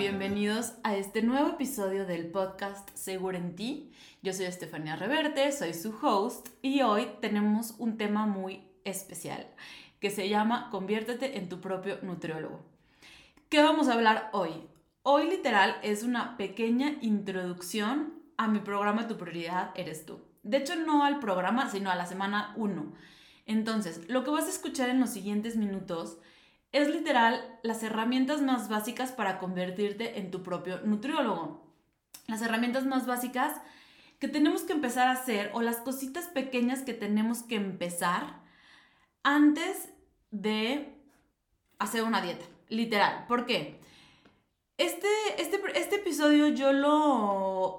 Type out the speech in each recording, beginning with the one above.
bienvenidos a este nuevo episodio del podcast Seguro en ti. Yo soy Estefanía Reverte, soy su host y hoy tenemos un tema muy especial que se llama Conviértete en tu propio nutriólogo. ¿Qué vamos a hablar hoy? Hoy literal es una pequeña introducción a mi programa Tu prioridad eres tú. De hecho, no al programa, sino a la semana 1. Entonces, lo que vas a escuchar en los siguientes minutos es literal las herramientas más básicas para convertirte en tu propio nutriólogo. Las herramientas más básicas que tenemos que empezar a hacer o las cositas pequeñas que tenemos que empezar antes de hacer una dieta. Literal. ¿Por qué? Este, este, este episodio yo lo,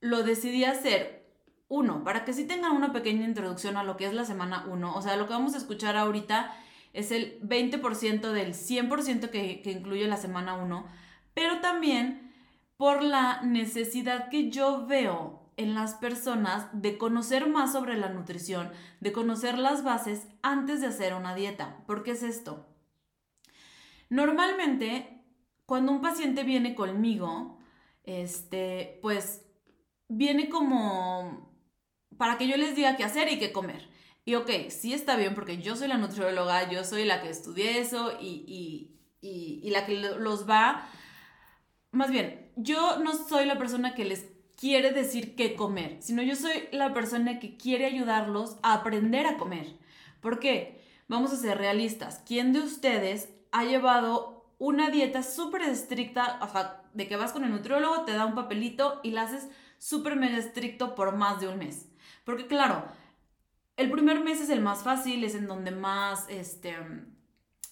lo decidí hacer uno, para que sí tengan una pequeña introducción a lo que es la semana 1. O sea, lo que vamos a escuchar ahorita es el 20% del 100% que, que incluye la semana 1, pero también por la necesidad que yo veo en las personas de conocer más sobre la nutrición, de conocer las bases antes de hacer una dieta. ¿Por qué es esto? Normalmente, cuando un paciente viene conmigo, este, pues viene como para que yo les diga qué hacer y qué comer. Y ok, sí está bien porque yo soy la nutrióloga, yo soy la que estudié eso y, la que los va... Más bien, yo no soy la persona que les quiere decir qué comer, sino yo soy la persona que quiere ayudarlos a aprender a comer. ¿Por qué? Vamos a ser realistas. ¿Quién de ustedes ha llevado una dieta súper estricta, o sea, de que vas con el nutriólogo, te da un papelito y la haces súper mega estricto por más de un mes? Porque claro, el primer mes es el más fácil, es en donde más este,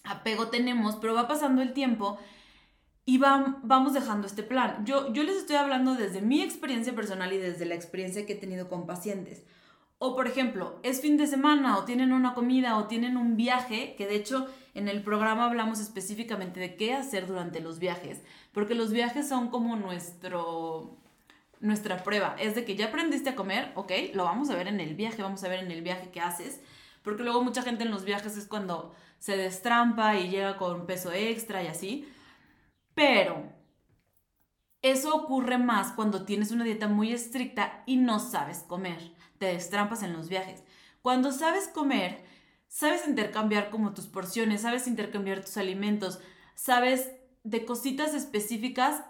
apego tenemos, pero va pasando el tiempo y vamos dejando este plan. Yo, yo les estoy hablando desde mi experiencia personal y desde la experiencia que he tenido con pacientes. O por ejemplo, es fin de semana o tienen una comida o tienen un viaje, que de hecho en el programa hablamos específicamente de qué hacer durante los viajes, porque los viajes son como nuestro nuestra prueba. Es de que ya aprendiste a comer, ok, lo vamos a ver en el viaje, vamos a ver en el viaje qué haces. Porque luego mucha gente en los viajes es cuando se destrampa y llega con peso extra y así. Pero eso ocurre más cuando tienes una dieta muy estricta y no sabes comer. Te destrampas en los viajes. Cuando sabes comer, sabes intercambiar como tus porciones, sabes intercambiar tus alimentos, sabes de cositas específicas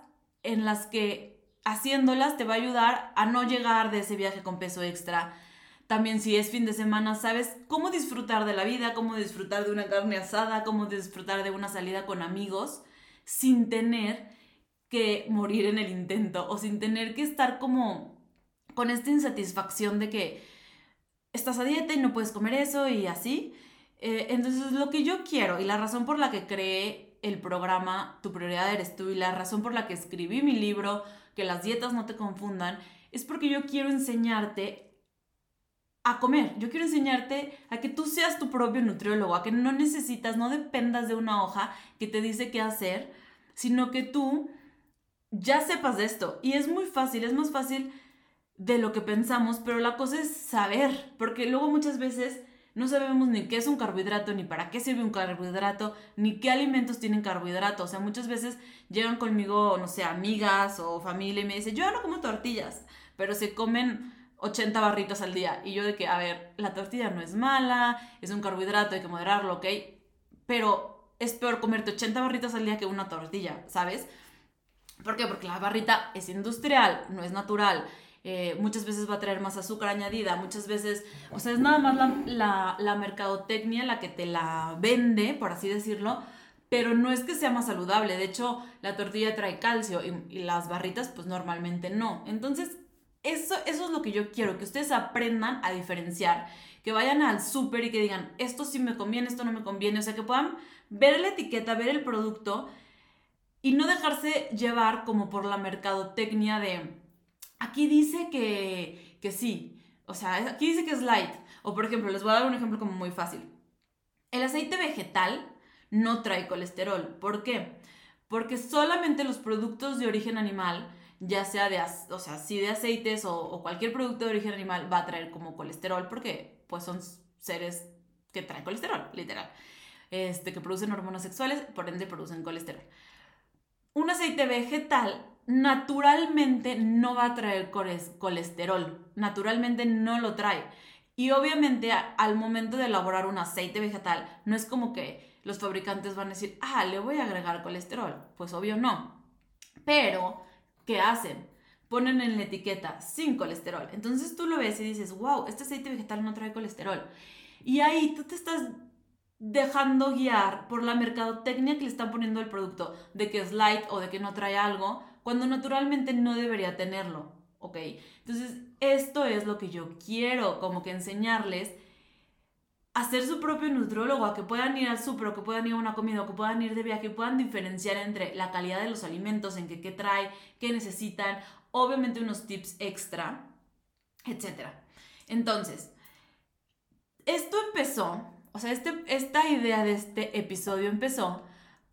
en las que haciéndolas te va a ayudar a no llegar de ese viaje con peso extra. También si es fin de semana, sabes cómo disfrutar de la vida, cómo disfrutar de una carne asada, cómo disfrutar de una salida con amigos sin tener que morir en el intento o sin tener que estar como con esta insatisfacción de que estás a dieta y no puedes comer eso y así. Eh, entonces lo que yo quiero y la razón por la que creé el programa Tu prioridad eres tú y la razón por la que escribí mi libro que las dietas no te confundan, es porque yo quiero enseñarte a comer. Yo quiero enseñarte a que tú seas tu propio nutriólogo, a que no necesitas, no dependas de una hoja que te dice qué hacer, sino que tú ya sepas de esto. Y es muy fácil, es más fácil de lo que pensamos, pero la cosa es saber, porque luego muchas veces no sabemos ni qué es un carbohidrato, ni para qué sirve un carbohidrato, ni qué alimentos tienen carbohidrato. O sea, muchas veces llegan conmigo, no sé, amigas o familia y me dicen, yo no como tortillas, pero se comen 80 barritos al día. Y yo de que, a ver, la tortilla no es mala, es un carbohidrato, hay que moderarlo, ¿ok? Pero es peor comerte 80 barritos al día que una tortilla, ¿sabes? ¿Por qué? Porque la barrita es industrial, no es natural. Eh, muchas veces va a traer más azúcar añadida, muchas veces, o sea, es nada más la, la, mercadotecnia la que te la vende, por así decirlo, pero no es que sea más saludable, de hecho la tortilla trae calcio y, las barritas pues normalmente no. Entonces, eso, eso es lo que yo quiero, que ustedes aprendan a diferenciar, que vayan al súper y que digan, esto sí me conviene, esto no me conviene, o sea, que puedan ver la etiqueta, ver el producto y no dejarse llevar como por la mercadotecnia de Aquí dice que, que sí, o sea, aquí dice que es light. O por ejemplo, les voy a dar un ejemplo como muy fácil. El aceite vegetal no trae colesterol. ¿Por qué? Porque solamente los productos de origen animal, ya sea de, o sea, sí de aceites o, cualquier producto de origen animal, va a traer como colesterol porque pues son seres que traen colesterol, literal. Este, que producen hormonas sexuales, por ende producen colesterol. un aceite vegetal naturalmente no va a traer colesterol, naturalmente no lo trae. Y obviamente al momento de elaborar un aceite vegetal, no es como que los fabricantes van a decir, ah, le voy a agregar colesterol. Pues obvio no. Pero, ¿qué hacen? Ponen en la etiqueta sin colesterol. Entonces tú lo ves y dices, wow, este aceite vegetal no trae colesterol. Y ahí tú te estás dejando guiar por la mercadotecnia que le están poniendo el producto, de que es light o de que no trae algo, cuando naturalmente no debería tenerlo, ¿ok? Entonces, esto es lo que yo quiero, como que enseñarles a ser su propio nutrólogo, a que puedan ir al súper, que puedan ir a una comida, que puedan ir de viaje, que puedan diferenciar entre la calidad de los alimentos, en qué, qué trae, qué necesitan, obviamente unos tips extra, etc. Entonces, esto empezó o sea, este, esta idea de este episodio empezó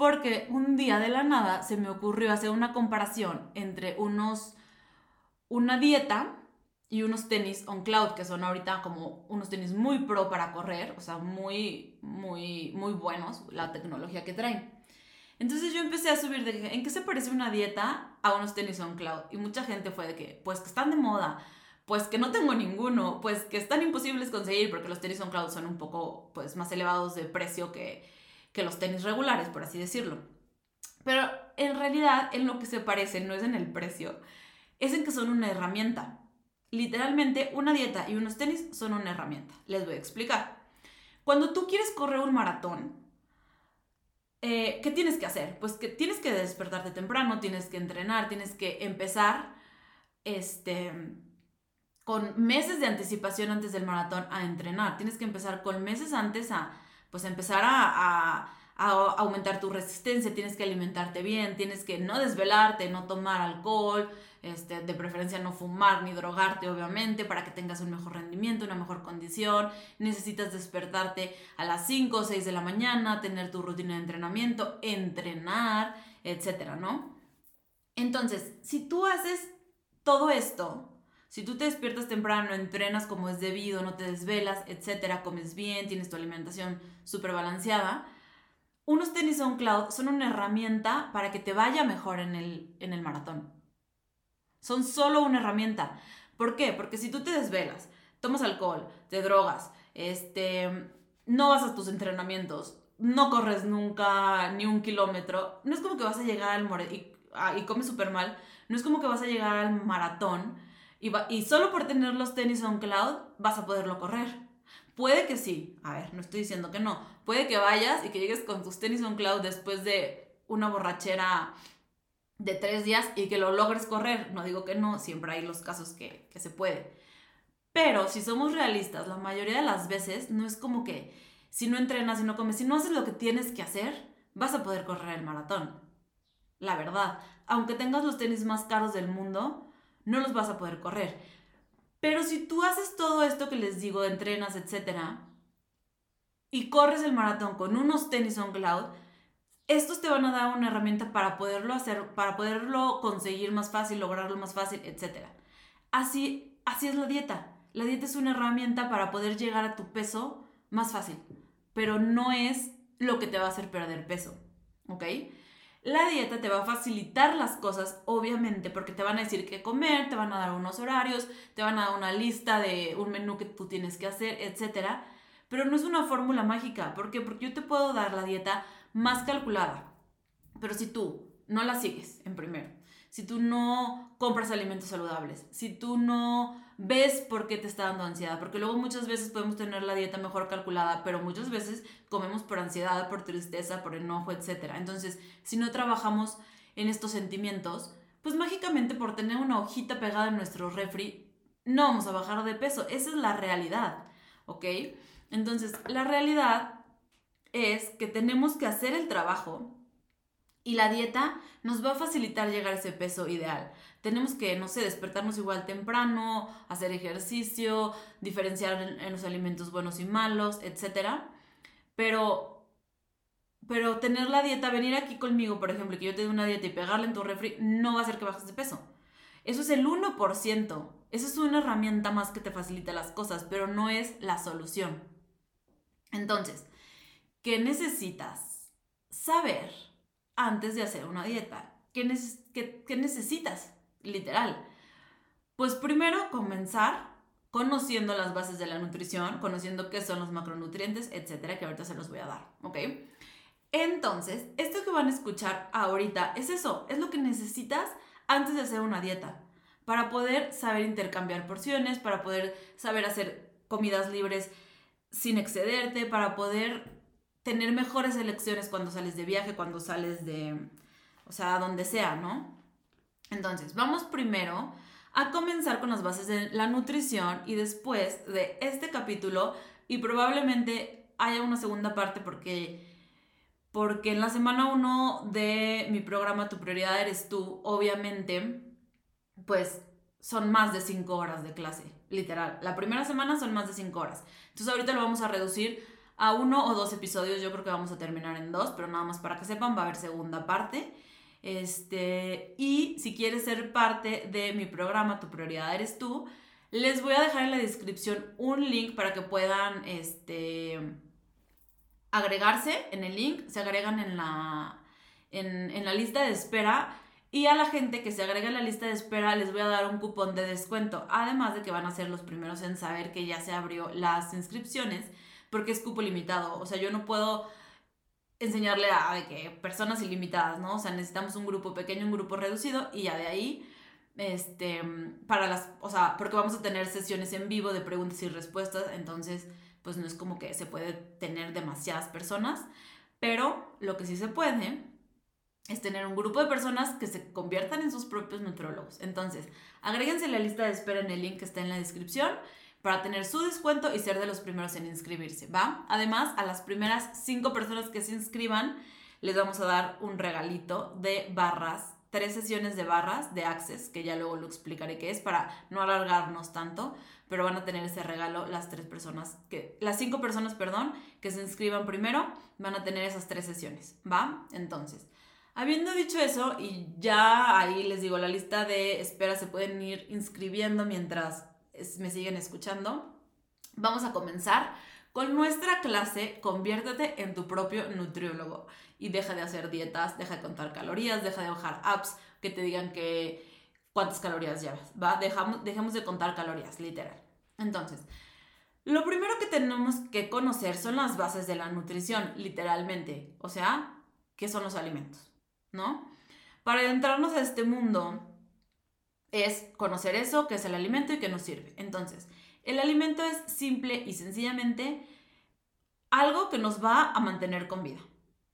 porque un día de la nada se me ocurrió hacer una comparación entre unos, una dieta y unos tenis on cloud, que son ahorita como unos tenis muy pro para correr, o sea, muy, muy, muy buenos, la tecnología que traen. Entonces yo empecé a subir de en qué se parece una dieta a unos tenis on cloud. Y mucha gente fue de que, pues que están de moda, pues que no tengo ninguno, pues que están imposibles conseguir porque los tenis on cloud son un poco pues más elevados de precio que, que los tenis regulares, por así decirlo. Pero en realidad en lo que se parecen no es en el precio, es en que son una herramienta. Literalmente una dieta y unos tenis son una herramienta. Les voy a explicar. Cuando tú quieres correr un maratón, eh, ¿qué tienes que hacer? Pues que tienes que despertarte temprano, tienes que entrenar, tienes que empezar, este, con meses de anticipación antes del maratón a entrenar. Tienes que empezar con meses antes a, pues, empezar a, aumentar tu resistencia, tienes que alimentarte bien, tienes que no desvelarte, no tomar alcohol, este, de preferencia no fumar ni drogarte, obviamente, para que tengas un mejor rendimiento, una mejor condición. Necesitas despertarte a las 5 o 6 de la mañana, tener tu rutina de entrenamiento, entrenar, etcétera, ¿no? Entonces, si tú haces todo esto, si tú te despiertas temprano, entrenas como es debido, no te desvelas, etcétera, comes bien, tienes tu alimentación súper balanceada, unos tenis on cloud son una herramienta para que te vaya mejor en el, en el maratón. Son solo una herramienta. ¿Por qué? Porque si tú te desvelas, tomas alcohol, te drogas, este, no vas a tus entrenamientos, no corres nunca ni un kilómetro, no es como que vas a llegar al ah, y comes mal, no es como que vas a llegar al maratón y, solo por tener los tenis on cloud vas a poderlo correr. Puede que sí, a ver, no estoy diciendo que no. Puede que vayas y que llegues con tus tenis on cloud después de una borrachera de tres días y que lo logres correr. No digo que no, siempre hay los casos que, que se puede. Pero si somos realistas, la mayoría de las veces no es como que si no entrenas, si no comes, si no haces lo que tienes que hacer, vas a poder correr el maratón. La verdad, aunque tengas los tenis más caros del mundo, no los vas a poder correr. Pero si tú haces todo esto que les digo, entrenas, etcétera, y corres el maratón con unos tenis on cloud, estos te van a dar una herramienta para poderlo hacer, para poderlo conseguir más fácil, lograrlo más fácil, etcétera. Así, así es la dieta. La dieta es una herramienta para poder llegar a tu peso más fácil, pero no es lo que te va a hacer perder peso, ¿ok? La dieta te va a facilitar las cosas, obviamente, porque te van a decir qué comer, te van a dar unos horarios, te van a dar una lista de un menú que tú tienes que hacer, etc. Pero no es una fórmula mágica. ¿Por qué? Porque yo te puedo dar la dieta más calculada. Pero si tú no la sigues, en primero, si tú no compras alimentos saludables, si tú no ves por qué te está dando ansiedad, porque luego muchas veces podemos tener la dieta mejor calculada, pero muchas veces comemos por ansiedad, por tristeza, por enojo, etc. Entonces, si no trabajamos en estos sentimientos, pues mágicamente por tener una hojita pegada en nuestro refri, no vamos a bajar de peso. Esa es la realidad, ¿ok? Entonces, la realidad es que tenemos que hacer el trabajo y la dieta nos va a facilitar llegar a ese peso ideal. Tenemos que, no sé, despertarnos igual temprano, hacer ejercicio, diferenciar en, los alimentos buenos y malos, etc. Pero, pero tener la dieta, venir aquí conmigo, por ejemplo, que yo te dé una dieta y pegarle en tu refri, no va a hacer que bajes de peso. Eso es el 1%. Eso es una herramienta más que te facilita las cosas, pero no es la solución. Entonces, ¿qué necesitas? Saber antes de hacer una dieta. ¿qué, necesitas? Literal. Pues primero comenzar conociendo las bases de la nutrición, conociendo qué son los macronutrientes, etcétera, que ahorita se los voy a dar, ¿ok? Entonces, esto que van a escuchar ahorita es eso, es lo que necesitas antes de hacer una dieta, para poder saber intercambiar porciones, para poder saber hacer comidas libres sin excederte, para poder tener mejores elecciones cuando sales de viaje, cuando sales de, o sea, donde sea, ¿no? Entonces, vamos primero a comenzar con las bases de la nutrición y después de este capítulo, y probablemente haya una segunda parte porque, porque en la semana 1 de mi programa Tu prioridad eres tú, obviamente, pues son más de 5 horas de clase, literal. La primera semana son más de 5 horas. Entonces ahorita lo vamos a reducir a uno o dos episodios, yo creo que vamos a terminar en dos, pero nada más para que sepan, va a haber segunda parte. Este, y si quieres ser parte de mi programa Tu prioridad eres tú, les voy a dejar en la descripción un link para que puedan este, agregarse en el link, se agregan en la, en, en la lista de espera y a la gente que se agrega en la lista de espera les voy a dar un cupón de descuento, además de que van a ser los primeros en saber que ya se abrió las inscripciones porque es cupo limitado, o sea, yo no puedo enseñarle a de que personas ilimitadas, ¿no? O sea, necesitamos un grupo pequeño, un grupo reducido y ya de ahí, este, para las, o sea, porque vamos a tener sesiones en vivo de preguntas y respuestas, entonces, pues no es como que se puede tener demasiadas personas, pero lo que sí se puede es tener un grupo de personas que se conviertan en sus propios nutrólogos. Entonces, agréguense la lista de espera en el link que está en la descripción para tener su descuento y ser de los primeros en inscribirse, ¿va? Además, a las primeras cinco personas que se inscriban, les vamos a dar un regalito de barras, tres sesiones de barras de Access, que ya luego lo explicaré qué es para no alargarnos tanto, pero van a tener ese regalo las tres personas, que, las cinco personas, perdón, que se inscriban primero, van a tener esas tres sesiones, ¿va? Entonces, Habiendo dicho eso, y ya ahí les digo, la lista de espera se pueden ir inscribiendo mientras me siguen escuchando, vamos a comenzar con nuestra clase Conviértete en tu propio nutriólogo y deja de hacer dietas, deja de contar calorías, deja de bajar apps que te digan que cuántas calorías llevas, ¿va? Dejamos, dejemos de contar calorías, literal. Entonces, lo primero que tenemos que conocer son las bases de la nutrición, literalmente, o sea, ¿qué son los alimentos? ¿No? Para adentrarnos a este mundo, es conocer eso, qué es el alimento y qué nos sirve. Entonces, el alimento es simple y sencillamente algo que nos va a mantener con vida.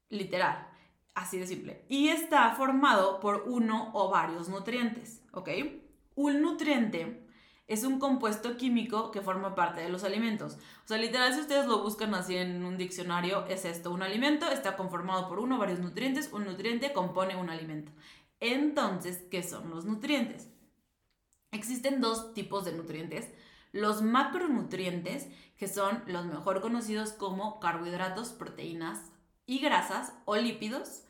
Literal. Así de simple. Y está formado por uno o varios nutrientes, ¿ok? Un nutriente es un compuesto químico que forma parte de los alimentos. O sea, literal, si ustedes lo buscan así en un diccionario, es esto. Un alimento está conformado por uno o varios nutrientes. Un nutriente compone un alimento. Entonces, ¿qué son los nutrientes? Existen dos tipos de nutrientes. Los macronutrientes, que son los mejor conocidos como carbohidratos, proteínas y grasas o lípidos.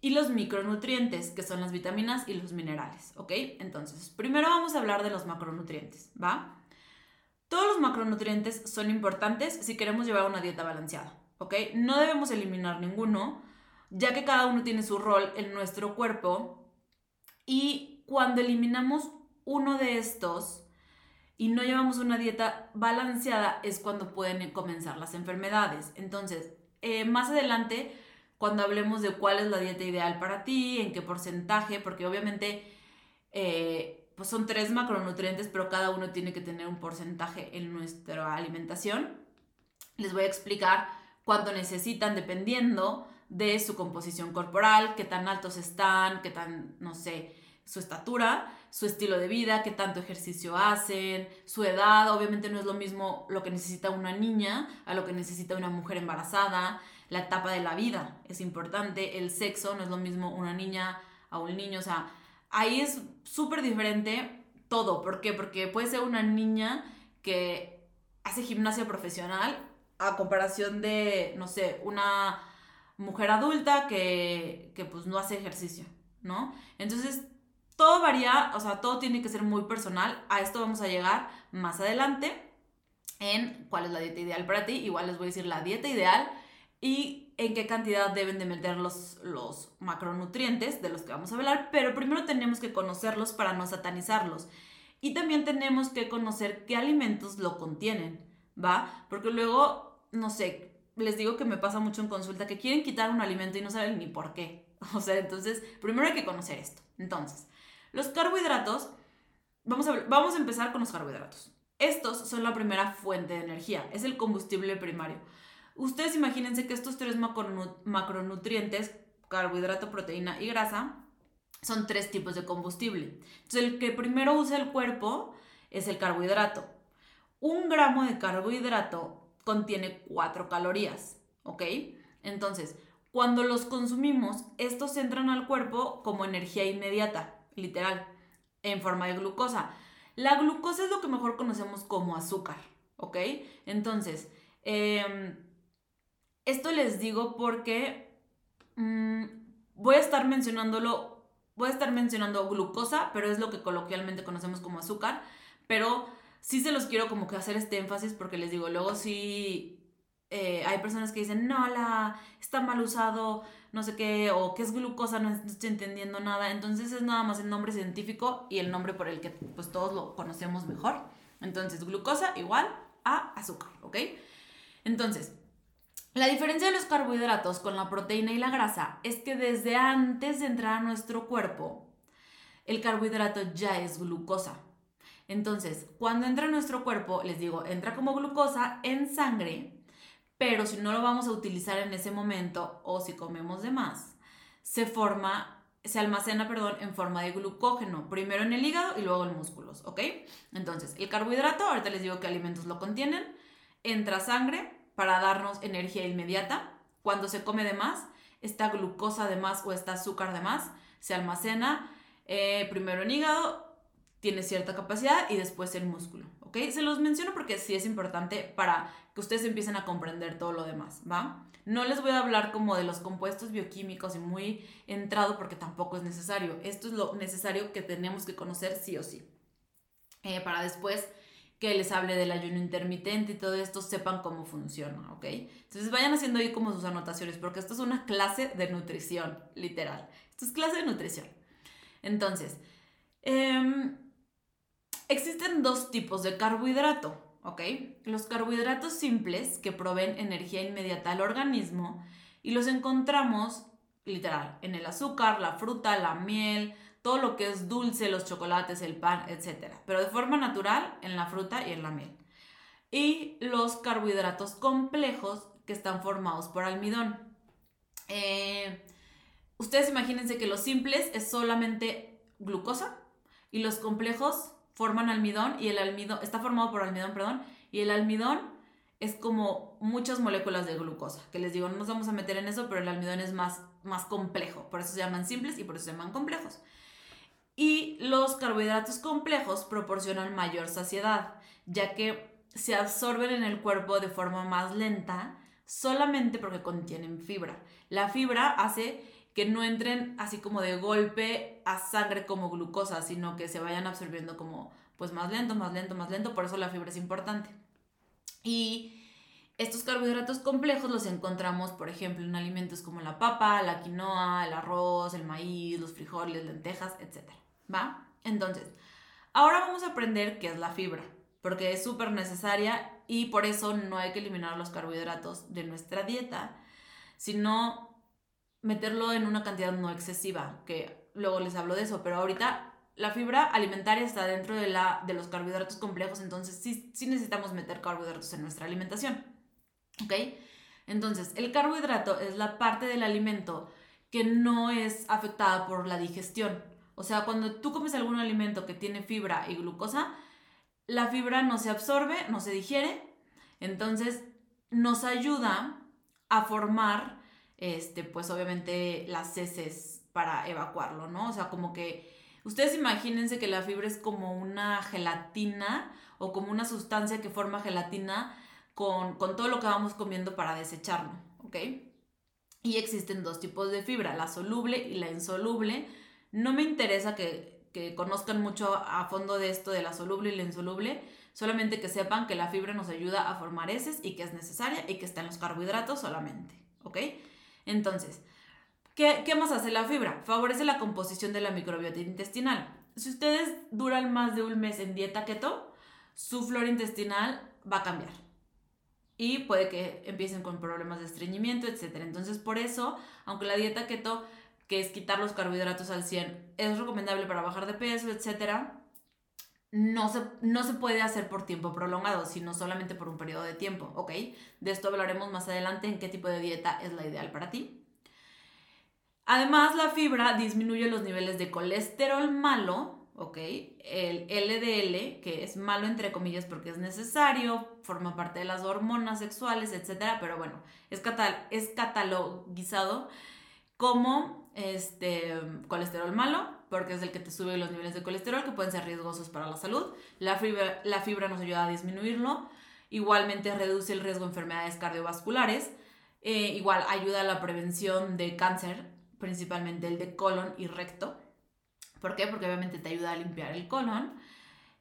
Y los micronutrientes, que son las vitaminas y los minerales, ¿ok? Entonces, primero vamos a hablar de los macronutrientes, ¿va? Todos los macronutrientes son importantes si queremos llevar una dieta balanceada, ¿ok? No debemos eliminar ninguno, ya que cada uno tiene su rol en nuestro cuerpo y cuando eliminamos uno de estos y no llevamos una dieta balanceada es cuando pueden comenzar las enfermedades. Entonces, eh, más adelante, cuando hablemos de cuál es la dieta ideal para ti, en qué porcentaje, porque obviamente eh, pues son tres macronutrientes, pero cada uno tiene que tener un porcentaje en nuestra alimentación. Les voy a explicar cuánto necesitan dependiendo de su composición corporal, qué tan altos están, qué tan, no sé, su estatura su estilo de vida, qué tanto ejercicio hacen, su edad, obviamente no es lo mismo lo que necesita una niña a lo que necesita una mujer embarazada, la etapa de la vida es importante, el sexo no es lo mismo una niña a un niño, o sea, ahí es súper diferente todo, ¿por qué? Porque puede ser una niña que hace gimnasia profesional a comparación de, no sé, una mujer adulta que, que pues no hace ejercicio, ¿no? Entonces, todo varía, o sea, todo tiene que ser muy personal. A esto vamos a llegar más adelante en cuál es la dieta ideal para ti. Igual les voy a decir la dieta ideal y en qué cantidad deben de meter los, los macronutrientes de los que vamos a hablar, pero primero tenemos que conocerlos para no satanizarlos. Y también tenemos que conocer qué alimentos lo contienen, ¿va? Porque luego, no sé, les digo que me pasa mucho en consulta que quieren quitar un alimento y no saben ni por qué. O sea, entonces, primero hay que conocer esto. Entonces, los carbohidratos, vamos a, vamos a empezar con los carbohidratos. Estos son la primera fuente de energía, es el combustible primario. Ustedes imagínense que estos tres macronutrientes, carbohidrato, proteína y grasa, son tres tipos de combustible. Entonces, el que primero usa el cuerpo es el carbohidrato. Un gramo de carbohidrato contiene 4 calorías, ¿ok? Entonces, cuando los consumimos, estos entran al cuerpo como energía inmediata, literal, en forma de glucosa. La glucosa es lo que mejor conocemos como azúcar, ¿ok? Entonces, em, esto les digo porque mm, voy a estar mencionándolo, voy a estar mencionando glucosa, pero es lo que coloquialmente conocemos como azúcar, pero sí se los quiero como que hacer este énfasis porque les digo, luego sí eh, hay personas que dicen, no, la está mal usado, no sé qué, o qué es glucosa, no, estoy entendiendo nada. Entonces es nada más el nombre científico y el nombre por el que pues todos lo conocemos mejor. Entonces, glucosa igual a azúcar, ¿ok? Entonces, la diferencia de los carbohidratos con la proteína y la grasa es que desde antes de entrar a nuestro cuerpo, el carbohidrato ya es glucosa. Entonces, cuando entra en nuestro cuerpo, les digo, entra como glucosa en sangre, pero si no lo vamos a utilizar en ese momento o si comemos de más, se forma, se almacena, perdón, en forma de glucógeno, primero en el hígado y luego en músculos, ¿ok? Entonces, el carbohidrato, ahorita les digo qué alimentos lo contienen, entra sangre para darnos energía inmediata. Cuando se come de más, esta glucosa de más o esta azúcar de más se almacena eh, primero en hígado tiene cierta capacidad y después el músculo, ¿ok? Se los menciono porque sí es importante para que ustedes empiecen a comprender todo lo demás, ¿va? No les voy a hablar como de los compuestos bioquímicos y muy entrado porque tampoco es necesario. Esto es lo necesario que tenemos que conocer sí o sí. Eh, para después que les hable del ayuno intermitente y todo esto, sepan cómo funciona, ¿ok? Entonces vayan haciendo ahí como sus anotaciones, porque esto es una clase de nutrición, literal. Esto es clase de nutrición. Entonces, eh, Existen dos tipos de carbohidrato, ¿ok? Los carbohidratos simples que proveen energía inmediata al organismo y los encontramos literal en el azúcar, la fruta, la miel, todo lo que es dulce, los chocolates, el pan, etc. Pero de forma natural en la fruta y en la miel. Y los carbohidratos complejos que están formados por almidón. Eh, ustedes imagínense que los simples es solamente glucosa y los complejos forman almidón y el almidón está formado por almidón, perdón, y el almidón es como muchas moléculas de glucosa, que les digo, no nos vamos a meter en eso, pero el almidón es más, más complejo, por eso se llaman simples y por eso se llaman complejos. Y los carbohidratos complejos proporcionan mayor saciedad, ya que se absorben en el cuerpo de forma más lenta solamente porque contienen fibra. La fibra hace que no entren así como de golpe a sangre como glucosa, sino que se vayan absorbiendo como pues más lento, más lento, más lento, por eso la fibra es importante. Y estos carbohidratos complejos los encontramos, por ejemplo, en alimentos como la papa, la quinoa, el arroz, el maíz, los frijoles, lentejas, etc. ¿Va? Entonces, ahora vamos a aprender qué es la fibra, porque es súper necesaria y por eso no hay que eliminar los carbohidratos de nuestra dieta, sino meterlo en una cantidad no excesiva, que luego les hablo de eso, pero ahorita la fibra alimentaria está dentro de, la, de los carbohidratos complejos, entonces sí, sí necesitamos meter carbohidratos en nuestra alimentación. ¿Ok? Entonces, el carbohidrato es la parte del alimento que no es afectada por la digestión. O sea, cuando tú comes algún alimento que tiene fibra y glucosa, la fibra no se absorbe, no se digiere, entonces nos ayuda a formar este, pues obviamente las heces para evacuarlo, ¿no? O sea, como que ustedes imagínense que la fibra es como una gelatina o como una sustancia que forma gelatina con, con todo lo que vamos comiendo para desecharlo, ¿ok? Y existen dos tipos de fibra, la soluble y la insoluble. No me interesa que, que conozcan mucho a fondo de esto de la soluble y la insoluble, solamente que sepan que la fibra nos ayuda a formar heces y que es necesaria y que está en los carbohidratos solamente. ¿ok? Entonces, ¿qué, ¿qué más hace la fibra? Favorece la composición de la microbiota intestinal. Si ustedes duran más de un mes en dieta keto, su flora intestinal va a cambiar. Y puede que empiecen con problemas de estreñimiento, etc. Entonces, por eso, aunque la dieta keto, que es quitar los carbohidratos al 100, es recomendable para bajar de peso, etc., no se, no se puede hacer por tiempo prolongado, sino solamente por un periodo de tiempo, ¿ok? De esto hablaremos más adelante en qué tipo de dieta es la ideal para ti. Además, la fibra disminuye los niveles de colesterol malo, ¿ok? El LDL, que es malo entre comillas porque es necesario, forma parte de las hormonas sexuales, etc. Pero bueno, es, es catalogizado como este, colesterol malo, porque es el que te sube los niveles de colesterol que pueden ser riesgosos para la salud. La fibra, la fibra nos ayuda a disminuirlo. Igualmente reduce el riesgo de enfermedades cardiovasculares. Eh, igual ayuda a la prevención de cáncer, principalmente el de colon y recto. ¿Por qué? Porque obviamente te ayuda a limpiar el colon.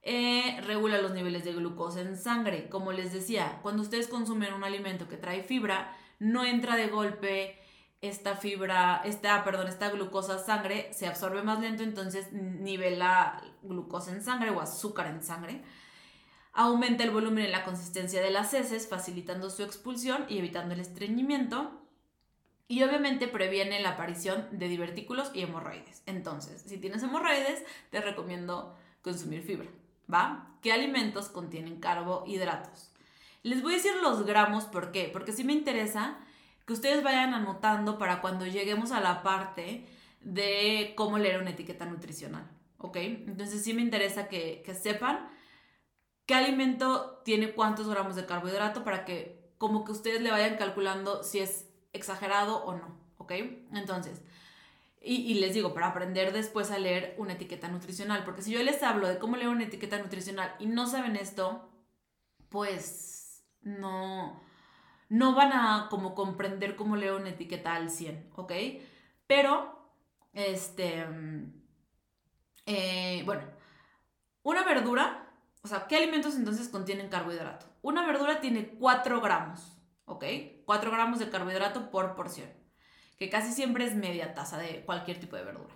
Eh, regula los niveles de glucosa en sangre. Como les decía, cuando ustedes consumen un alimento que trae fibra, no entra de golpe esta fibra, esta, perdón, esta glucosa sangre se absorbe más lento, entonces nivela glucosa en sangre o azúcar en sangre. Aumenta el volumen y la consistencia de las heces, facilitando su expulsión y evitando el estreñimiento. Y obviamente previene la aparición de divertículos y hemorroides. Entonces, si tienes hemorroides, te recomiendo consumir fibra. ¿Va? ¿Qué alimentos contienen carbohidratos? Les voy a decir los gramos, ¿por qué? Porque si me interesa que ustedes vayan anotando para cuando lleguemos a la parte de cómo leer una etiqueta nutricional, ¿ok? Entonces sí me interesa que, sepan qué alimento tiene cuántos gramos de carbohidrato para que como que ustedes le vayan calculando si es exagerado o no, ¿ok? Entonces, y, y, les digo, para aprender después a leer una etiqueta nutricional, porque si yo les hablo de cómo leer una etiqueta nutricional y no saben esto, pues no, no van a como comprender cómo leo una etiqueta al 100, ¿ok? Pero, este, eh, bueno, una verdura, o sea, ¿qué alimentos entonces contienen carbohidrato? Una verdura tiene 4 gramos, ¿ok? 4 gramos de carbohidrato por porción, que casi siempre es media taza de cualquier tipo de verdura.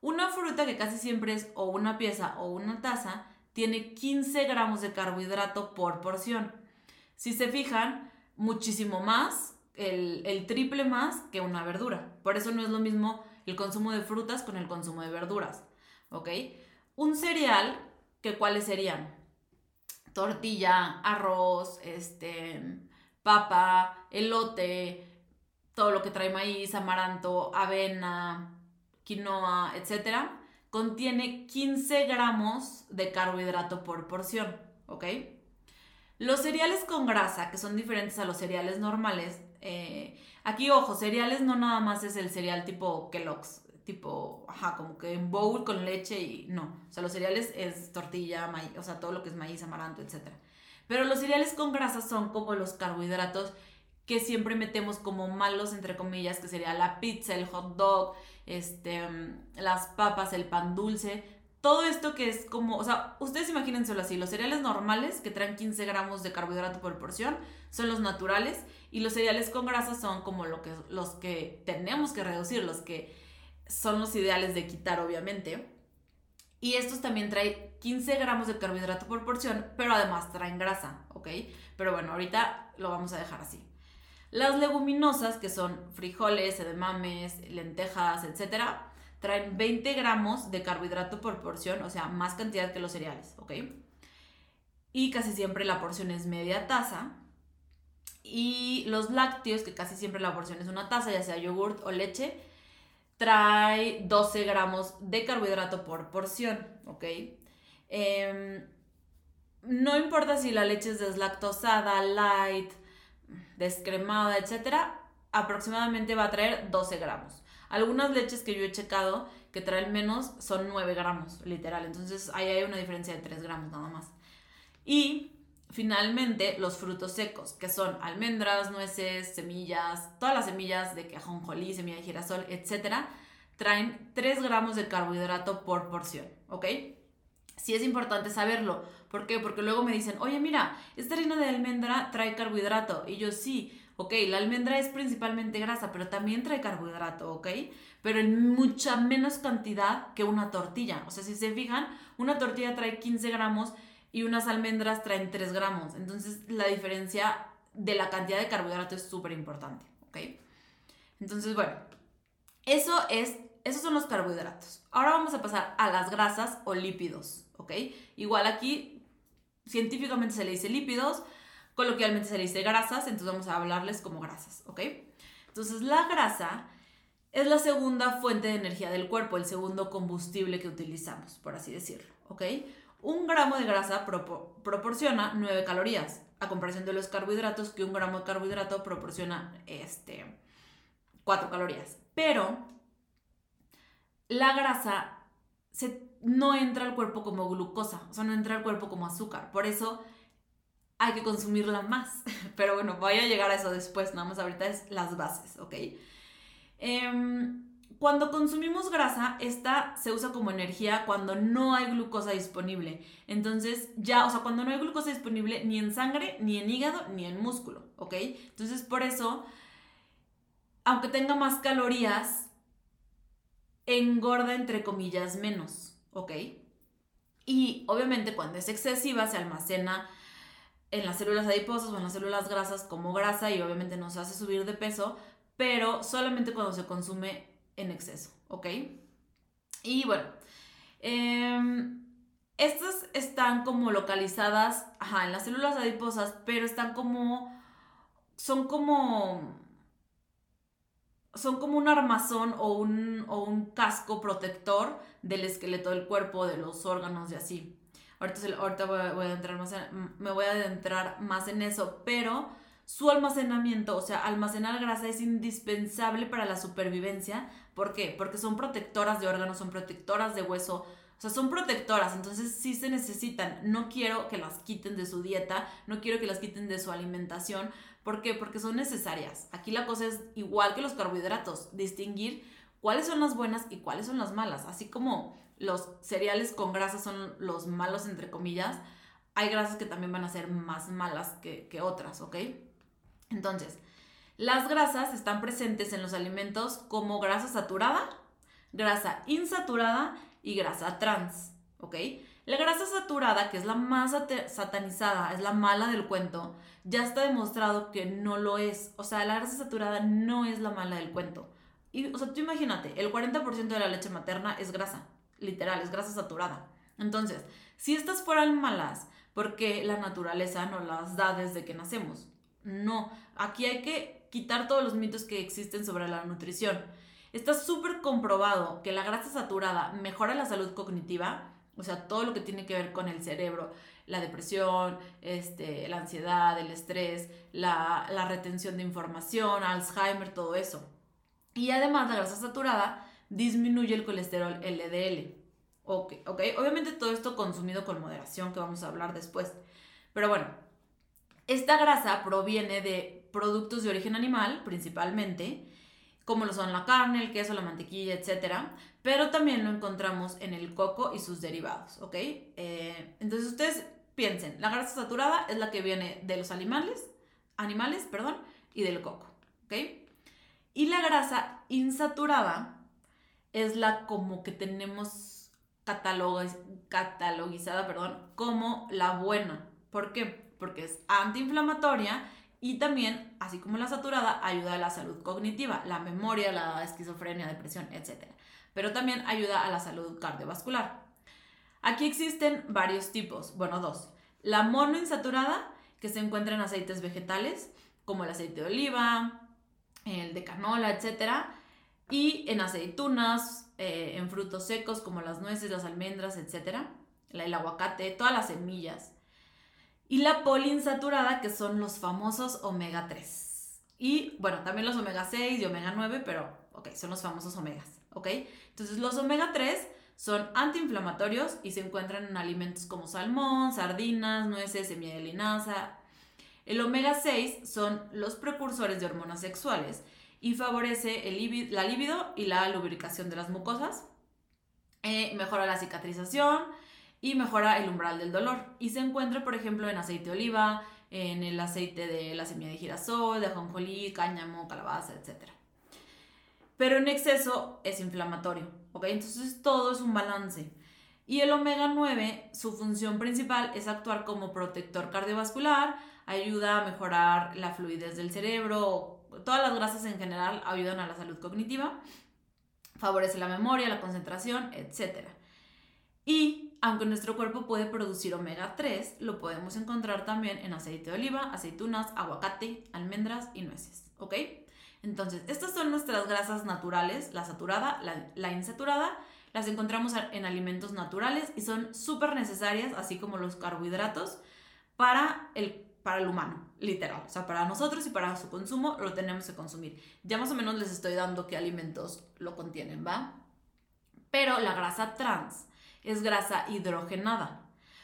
Una fruta que casi siempre es o una pieza o una taza, tiene 15 gramos de carbohidrato por porción. Si se fijan, muchísimo más, el, triple más que una verdura. Por eso no es lo mismo el consumo de frutas con el consumo de verduras. ¿Ok? Un cereal, que cuáles serían? Tortilla, arroz, este, papa, elote, todo lo que trae maíz, amaranto, avena, quinoa, etc. Contiene 15 gramos de carbohidrato por porción. ¿Ok? Los cereales con grasa, que son diferentes a los cereales normales, eh, aquí ojo, cereales no nada más es el cereal tipo Kellogg's, tipo, ajá, como que en bowl con leche y no. O sea, los cereales es tortilla, maíz, o sea, todo lo que es maíz, amaranto, etc. Pero los cereales con grasa son como los carbohidratos que siempre metemos como malos, entre comillas, que sería la pizza, el hot dog, este, las papas, el pan dulce todo esto que es como, o sea, ustedes imagínenselo así, los cereales normales que traen 15 gramos de carbohidrato por porción son los naturales y los cereales con grasa son como lo que, los que tenemos que reducir, los que son los ideales de quitar obviamente. Y estos también traen 15 gramos de carbohidrato por porción, pero además traen grasa, ¿ok? Pero bueno, ahorita lo vamos a dejar así. Las leguminosas, que son frijoles, edemames, lentejas, etcétera, traen 20 gramos de carbohidrato por porción, o sea, más cantidad que los cereales, ¿ok? Y casi siempre la porción es media taza. Y los lácteos, que casi siempre la porción es una taza, ya sea yogurt o leche, trae 12 gramos de carbohidrato por porción, ¿ok? Em, no importa si la leche es deslactosada, light, descremada, etc., aproximadamente va a traer 12 gramos. Algunas leches que yo he checado que traen menos son 9 gramos, literal. Entonces ahí hay una diferencia de 3 gramos nada más. Y finalmente los frutos secos, que son almendras, nueces, semillas, todas las semillas de ajonjolí, semilla de girasol, etc., traen 3 gramos de carbohidrato por porción, ¿ok? Sí es importante saberlo. ¿Por qué? Porque luego me dicen, oye, mira, esta harina de almendra trae carbohidrato. Y yo sí, Ok, la almendra es principalmente grasa, pero también trae carbohidrato, ¿ok? Pero en mucha menos cantidad que una tortilla. O sea, si se fijan, una tortilla trae 15 gramos y unas almendras traen 3 gramos. Entonces, la diferencia de la cantidad de carbohidrato es súper importante, ¿ok? Entonces, bueno, eso es, esos son los carbohidratos. Ahora vamos a pasar a las grasas o lípidos, ¿ok? Igual aquí, científicamente se le dice lípidos, Coloquialmente se le dice grasas, entonces vamos a hablarles como grasas, ¿ok? Entonces la grasa es la segunda fuente de energía del cuerpo, el segundo combustible que utilizamos, por así decirlo, ¿ok? Un gramo de grasa proporciona 9 calorías, a comparación de los carbohidratos, que un gramo de carbohidrato proporciona este, 4 calorías. Pero la grasa no entra al cuerpo como glucosa, o sea, no entra al cuerpo como azúcar. Por eso hay que consumirla más. Pero bueno, voy a llegar a eso después, nada más ahorita es las bases, ¿ok? Em, cuando consumimos grasa, esta se usa como energía cuando no hay glucosa disponible. Entonces, ya, o sea, cuando no hay glucosa disponible ni en sangre, ni en hígado, ni en músculo, ¿ok? Entonces, por eso, aunque tenga más calorías, engorda entre comillas menos, ¿ok? Y obviamente cuando es excesiva se almacena en las células adiposas o en las células grasas como grasa y obviamente nos hace subir de peso, pero solamente cuando se consume en exceso, ¿ok? Y bueno, em, estas están como localizadas en las células adiposas, pero están como, son como, son como un armazón o un, o un casco protector del esqueleto del cuerpo, de los órganos y así. Ahorita, voy, a, entrar más me voy a adentrar más en eso, pero su almacenamiento, o sea, almacenar grasa es indispensable para la supervivencia. ¿Por qué? Porque son protectoras de órganos, son protectoras de hueso, o sea, son protectoras, entonces sí se necesitan. No quiero que las quiten de su dieta, no quiero que las quiten de su alimentación. ¿Por qué? Porque son necesarias. Aquí la cosa es igual que los carbohidratos, distinguir cuáles son las buenas y cuáles son las malas. Así como los cereales con grasa son los malos, entre comillas, hay grasas que también van a ser más malas que, otras, ¿ok? Entonces, las grasas están presentes en los alimentos como grasa saturada, grasa insaturada y grasa trans, ¿ok? La grasa saturada, que es la más satanizada, es la mala del cuento, ya está demostrado que no lo es. O sea, la grasa saturada no es la mala del cuento. Y, o sea, tú imagínate, el 40% de la leche materna es grasa literal, es grasa saturada. Entonces, si estas fueran malas, porque la naturaleza nos las da desde que nacemos? No, aquí hay que quitar todos los mitos que existen sobre la nutrición. Está súper comprobado que la grasa saturada mejora la salud cognitiva, o sea, todo lo que tiene que ver con el cerebro, la depresión, este, la ansiedad, el estrés, la, la retención de información, Alzheimer, todo eso. Y además la grasa saturada disminuye el colesterol LDL. Ok, ok. Obviamente todo esto consumido con moderación, que vamos a hablar después. Pero bueno, esta grasa proviene de productos de origen animal, principalmente, como lo son la carne, el queso, la mantequilla, etc. Pero también lo encontramos en el coco y sus derivados, ¿ok? Eh, entonces ustedes piensen, la grasa saturada es la que viene de los animales, animales, perdón, y del coco, ¿ok? Y la grasa insaturada es la como que tenemos catalogizada perdón, como la buena. ¿Por qué? Porque es antiinflamatoria y también, así como la saturada, ayuda a la salud cognitiva, la memoria, la esquizofrenia, depresión, etc. Pero también ayuda a la salud cardiovascular. Aquí existen varios tipos, bueno, dos. La monoinsaturada, que se encuentra en aceites vegetales, como el aceite de oliva, el de canola, etcétera y en aceitunas, eh, en frutos secos como las nueces, las almendras, etc. El aguacate, todas las semillas. Y la poliinsaturada, que son los famosos omega 3. Y bueno, también los omega 6 y omega 9, pero ok, son los famosos omegas, ¿ok? Entonces los omega 3 son antiinflamatorios y se encuentran en alimentos como salmón, sardinas, nueces, semilla de linaza. El omega 6 son los precursores de hormonas sexuales y favorece la libido y la lubricación de las mucosas. Eh, mejora la cicatrización y mejora el umbral del dolor. Y se encuentra, por ejemplo, en aceite de oliva, en el aceite de la semilla de girasol, de ajonjolí, cáñamo, calabaza, etc. Pero en exceso es inflamatorio, ¿ok? Entonces todo es un balance. Y el omega 9, su función principal es actuar como protector cardiovascular, ayuda a mejorar la fluidez del cerebro, todas las grasas en general ayudan a la salud cognitiva, favorece la memoria, la concentración, etc. Y aunque nuestro cuerpo puede producir omega 3, lo podemos encontrar también en aceite de oliva, aceitunas, aguacate, almendras y nueces, ¿ok? Entonces, estas son nuestras grasas naturales, la saturada, la, la insaturada, las encontramos en alimentos naturales y son súper necesarias, así como los carbohidratos, para el, para el humano, literal. O sea, para nosotros y para su consumo lo tenemos que consumir. Ya más o menos les estoy dando qué alimentos lo contienen, ¿va? Pero la grasa trans es grasa hidrogenada.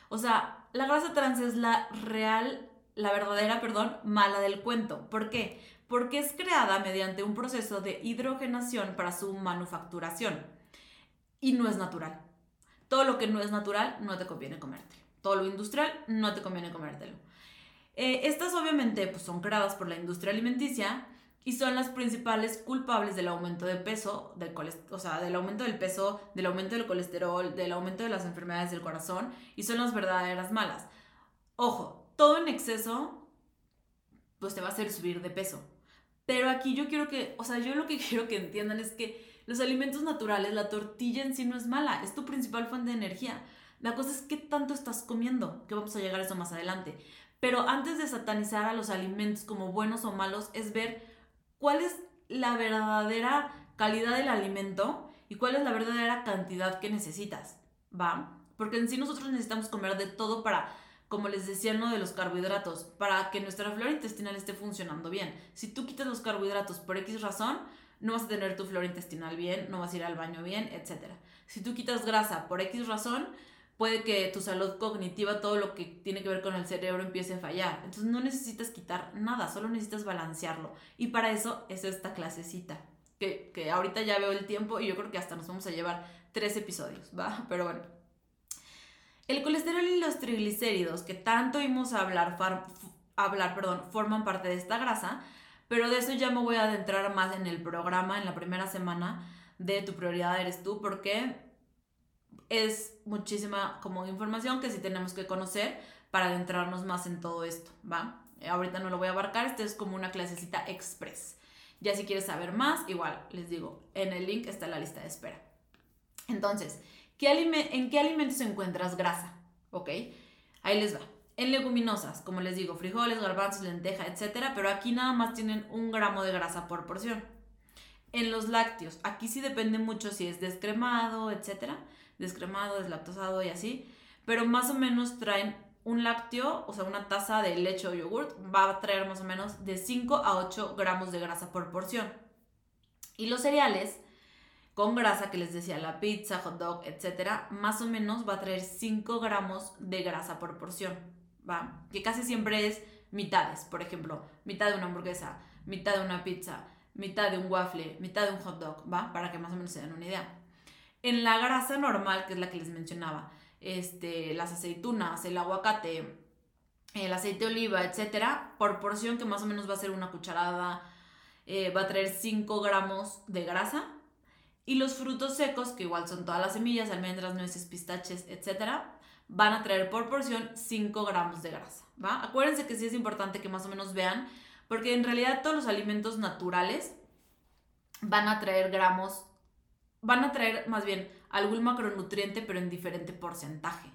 O sea, la grasa trans es la real, la verdadera, perdón, mala del cuento. ¿Por qué? Porque es creada mediante un proceso de hidrogenación para su manufacturación y no es natural. Todo lo que no es natural no te conviene comértelo. Todo lo industrial no te conviene comértelo. Eh, estas obviamente pues, son creadas por la industria alimenticia y son las principales culpables del aumento de peso, del o sea, del aumento del peso, del aumento del colesterol, del aumento de las enfermedades del corazón y son las verdaderas malas. Ojo, todo en exceso pues te va a hacer subir de peso. Pero aquí yo quiero que, o sea, yo lo que quiero que entiendan es que los alimentos naturales, la tortilla en sí no es mala, es tu principal fuente de energía. La cosa es qué tanto estás comiendo, que vamos a llegar a eso más adelante. Pero antes de satanizar a los alimentos como buenos o malos, es ver cuál es la verdadera calidad del alimento y cuál es la verdadera cantidad que necesitas, ¿va? Porque en sí nosotros necesitamos comer de todo para, como les decía, no de los carbohidratos, para que nuestra flora intestinal esté funcionando bien. Si tú quitas los carbohidratos por X razón, no vas a tener tu flora intestinal bien, no vas a ir al baño bien, etc. Si tú quitas grasa por X razón, puede que tu salud cognitiva, todo lo que tiene que ver con el cerebro empiece a fallar. Entonces no necesitas quitar nada, solo necesitas balancearlo. Y para eso es esta clasecita, que, que ahorita ya veo el tiempo y yo creo que hasta nos vamos a llevar tres episodios, ¿va? Pero bueno. El colesterol y los triglicéridos, que tanto oímos hablar, hablar perdón, forman parte de esta grasa, pero de eso ya me voy a adentrar más en el programa, en la primera semana de Tu prioridad eres tú, porque es muchísima como información que sí tenemos que conocer para adentrarnos más en todo esto, ¿va? Ahorita no lo voy a abarcar, esto es como una clasecita express. Ya si quieres saber más, igual les digo, en el link está la lista de espera. Entonces, ¿en qué alimentos encuentras grasa? ¿Ok? Ahí les va en leguminosas, como les digo, frijoles, garbanzos, lenteja, etc. Pero aquí nada más tienen un gramo de grasa por porción. En los lácteos, aquí sí depende mucho si es descremado, etc. Descremado, deslactosado y así. Pero más o menos traen un lácteo, o sea, una taza de leche o yogurt, va a traer más o menos de 5 a 8 gramos de grasa por porción. Y los cereales, con grasa que les decía, la pizza, hot dog, etc., más o menos va a traer 5 gramos de grasa por porción. ¿va? Que casi siempre es mitades, por ejemplo, mitad de una hamburguesa, mitad de una pizza, mitad de un waffle, mitad de un hot dog, ¿va? Para que más o menos se den una idea. En la grasa normal, que es la que les mencionaba, este, las aceitunas, el aguacate, el aceite de oliva, etcétera, por porción que más o menos va a ser una cucharada, eh, va a traer 5 gramos de grasa. Y los frutos secos, que igual son todas las semillas, almendras, nueces, pistaches, etcétera, van a traer por porción 5 gramos de grasa. Acuérdense que sí es importante que más o menos vean, porque en realidad todos los alimentos naturales van a traer gramos, van a traer más bien algún macronutriente, pero en diferente porcentaje.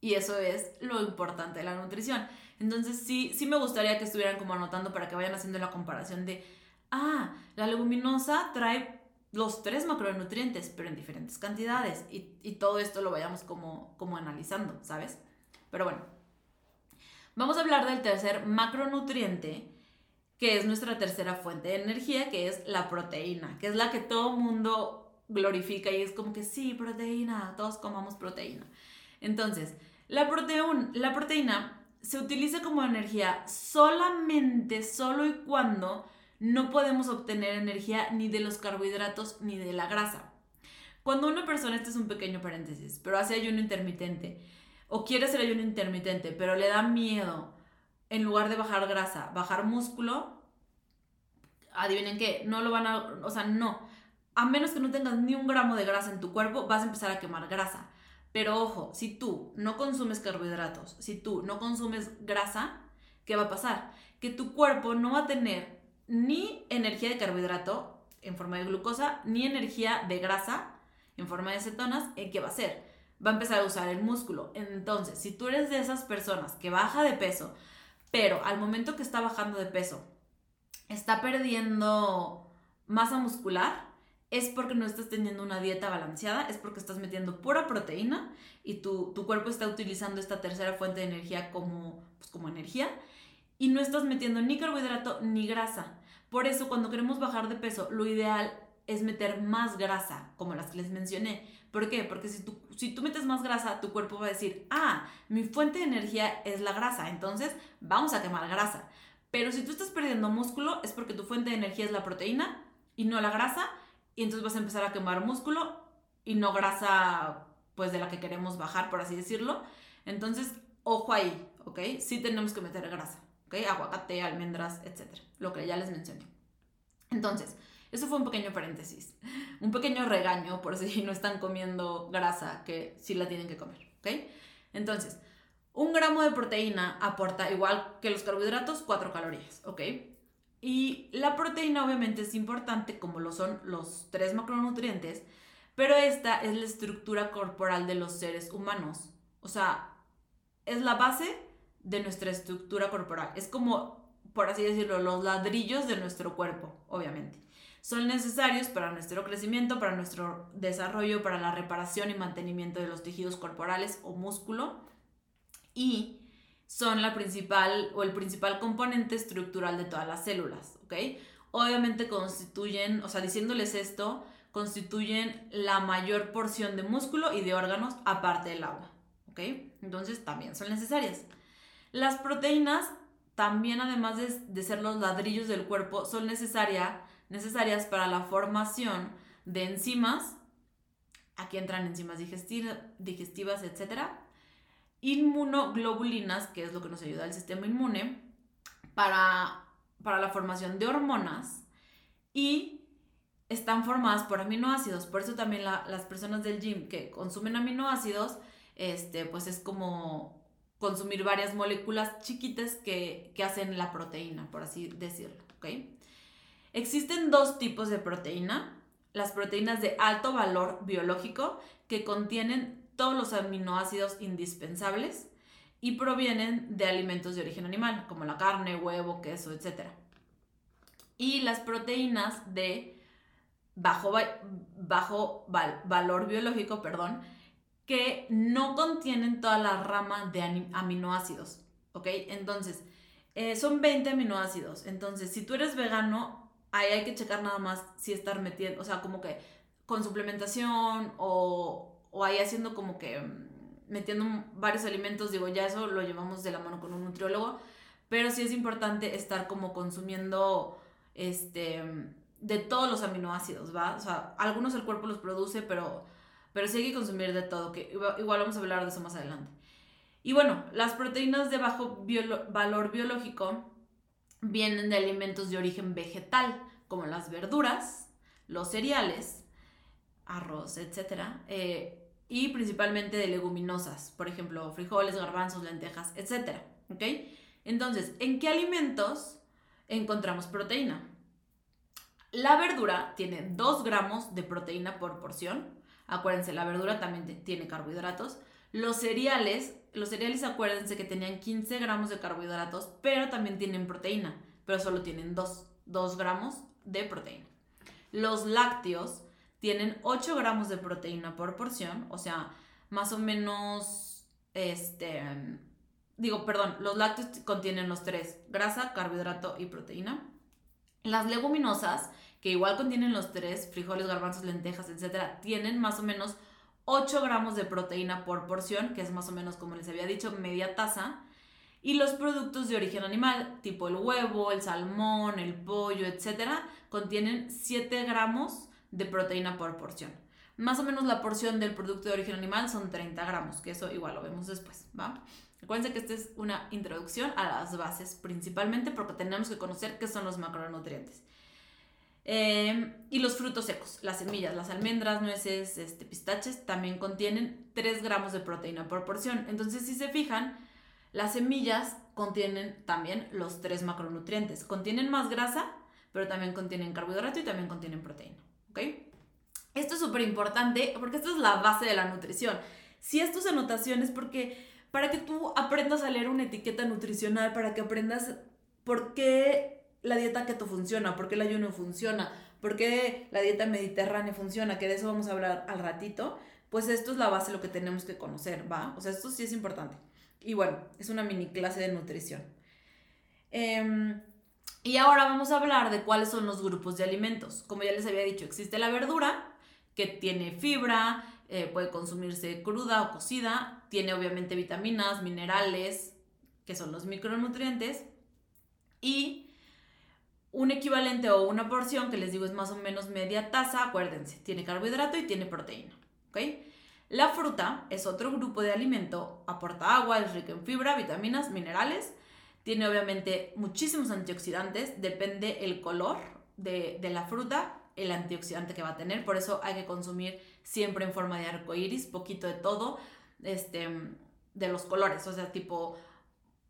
Y eso es lo importante de la nutrición. Entonces sí, sí me gustaría que estuvieran como anotando para que vayan haciendo la comparación de, ah, la leguminosa trae los tres macronutrientes, pero en diferentes cantidades. Y, todo esto lo vayamos como, como analizando, ¿sabes? Pero bueno, vamos a hablar del tercer macronutriente, que es nuestra tercera fuente de energía, que es la proteína, que es la que todo mundo glorifica y es como que sí, proteína, todos comamos proteína. Entonces, la, la proteína se utiliza como energía solamente, solo y cuando no podemos obtener energía ni de los carbohidratos ni de la grasa. Cuando una persona, este es un pequeño paréntesis, pero hace ayuno intermitente o quiere hacer ayuno intermitente, pero le da miedo en lugar de bajar grasa, bajar músculo, adivinen qué, no lo van a, o sea, no. A menos que no tengas ni un gramo de grasa en tu cuerpo, vas a empezar a quemar grasa. Pero ojo, si tú no consumes carbohidratos, si tú no consumes grasa, ¿qué va a pasar? Que tu cuerpo no va a tener ni energía de carbohidrato en forma de glucosa, ni energía de grasa en forma de cetonas, ¿en qué va a hacer? Va a empezar a usar el músculo. Entonces, si tú eres de esas personas que baja de peso, pero al momento que está bajando de peso, está perdiendo masa muscular, es porque no estás teniendo una dieta balanceada, es porque estás metiendo pura proteína y tu, cuerpo está utilizando esta tercera fuente de energía como, pues, como energía y no estás metiendo ni carbohidrato ni grasa. Por eso cuando queremos bajar de peso, lo ideal es meter más grasa, como las que les mencioné. ¿Por qué? Porque si tú, si tú metes más grasa, tu cuerpo va a decir, ah, mi fuente de energía es la grasa, entonces vamos a quemar grasa. Pero si tú estás perdiendo músculo, es porque tu fuente de energía es la proteína y no la grasa, y entonces vas a empezar a quemar músculo y no grasa, pues de la que queremos bajar, por así decirlo. Entonces, ojo ahí, ¿ok? Sí tenemos que meter grasa, ¿ok? Aguacate, almendras, etcétera, lo que ya les mencioné. Entonces, eso fue un pequeño paréntesis, un pequeño regaño por si no están comiendo grasa, que sí la tienen que comer, ¿ok? Entonces, un gramo de proteína aporta, igual que los carbohidratos, 4 calorías, ¿ok? Y la proteína obviamente es importante como lo son los tres macronutrientes, pero esta es la estructura corporal de los seres humanos. O sea, es la base de nuestra estructura corporal. Es como, por así decirlo, los ladrillos de nuestro cuerpo, obviamente son necesarios para nuestro crecimiento, para nuestro desarrollo, para la reparación y mantenimiento de los tejidos corporales o músculo y son la principal o el principal componente estructural de todas las células, ¿ok? Obviamente constituyen, o sea, diciéndoles esto, constituyen la mayor porción de músculo y de órganos aparte del agua, ¿ok? Entonces también son necesarias. Las proteínas también, además de, de ser los ladrillos del cuerpo, son necesarias necesarias para la formación de enzimas, aquí entran enzimas digestivas, etc. Inmunoglobulinas, que es lo que nos ayuda al sistema inmune, para, para la formación de hormonas y están formadas por aminoácidos. Por eso también las personas del gym que consumen aminoácidos, este, pues es como consumir varias moléculas chiquitas que, que hacen la proteína, por así decirlo. Existen dos tipos de proteína, las proteínas de alto valor biológico que contienen todos los aminoácidos indispensables y provienen de alimentos de origen animal, como la carne, huevo, queso, etc. Y las proteínas de bajo, bajo valor biológico, perdón, que no contienen toda la rama de aminoácidos, ¿ok? Entonces, eh, son 20 aminoácidos. Entonces, si tú eres vegano, ahí hay que checar nada más si estar metiendo, o sea, como que con suplementación o, o ahí haciendo como que mm, metiendo varios alimentos, digo, ya eso lo llevamos de la mano con un nutriólogo, pero sí es importante estar como consumiendo este de todos los aminoácidos, ¿va? O sea, algunos el cuerpo los produce, pero, pero sí hay que consumir de todo, que igual vamos a hablar de eso más adelante. Y bueno, las proteínas de bajo valor biológico vienen de alimentos de origen vegetal, como las verduras, los cereales, arroz, etc. Eh, y principalmente de leguminosas, por ejemplo, frijoles, garbanzos, lentejas, etc. Entonces, ¿en qué alimentos encontramos proteína? La verdura tiene 2 gramos de proteína por porción. Acuérdense, la verdura también tiene carbohidratos. Los cereales los cereales acuérdense que tenían 15 gramos de carbohidratos, pero también tienen proteína, pero solo tienen 2, gramos de proteína. Los lácteos tienen 8 gramos de proteína por porción, o sea, más o menos, este, digo, perdón, los lácteos contienen los tres, grasa, carbohidrato y proteína. Las leguminosas, que igual contienen los tres, frijoles, garbanzos, lentejas, etcétera, tienen más o menos 8 gramos de proteína por porción, que es más o menos como les había dicho, media taza. Y los productos de origen animal, tipo el huevo, el salmón, el pollo, etcétera, contienen 7 gramos de proteína por porción. Más o menos la porción del producto de origen animal son 30 gramos, que eso igual lo vemos después, ¿va? Acuérdense que esta es una introducción a las bases principalmente porque tenemos que conocer qué son los macronutrientes. Em, y los frutos secos, las semillas, las almendras, nueces, este, pistaches, también contienen 3 gramos de proteína por porción. Entonces, si se fijan, las semillas contienen también los tres macronutrientes. Contienen más grasa, pero también contienen carbohidrato y también contienen proteína. ¿Ok? Esto es súper importante porque esto es la base de la nutrición. Si es anotación es porque para que tú aprendas a leer una etiqueta nutricional, para que aprendas por qué la dieta keto funciona, por qué el ayuno funciona, por qué la dieta mediterránea funciona, que de eso vamos a hablar al ratito, pues esto es la base lo que tenemos que conocer, ¿va? O sea, esto sí es importante. Y bueno, es una mini clase de nutrición. Em, y ahora vamos a hablar de cuáles son los grupos de alimentos. Como ya les había dicho, existe la verdura, que tiene fibra, eh, puede consumirse cruda o cocida, tiene obviamente vitaminas, minerales, que son los micronutrientes, y un equivalente o una porción, que les digo es más o menos media taza, acuérdense, tiene carbohidrato y tiene proteína. La fruta es otro grupo de alimento, aporta agua, es rico en fibra, vitaminas, minerales, tiene obviamente muchísimos antioxidantes, depende el color de, la fruta, el antioxidante que va a tener, por eso hay que consumir siempre en forma de arco iris, poquito de todo, este, de los colores, o sea, tipo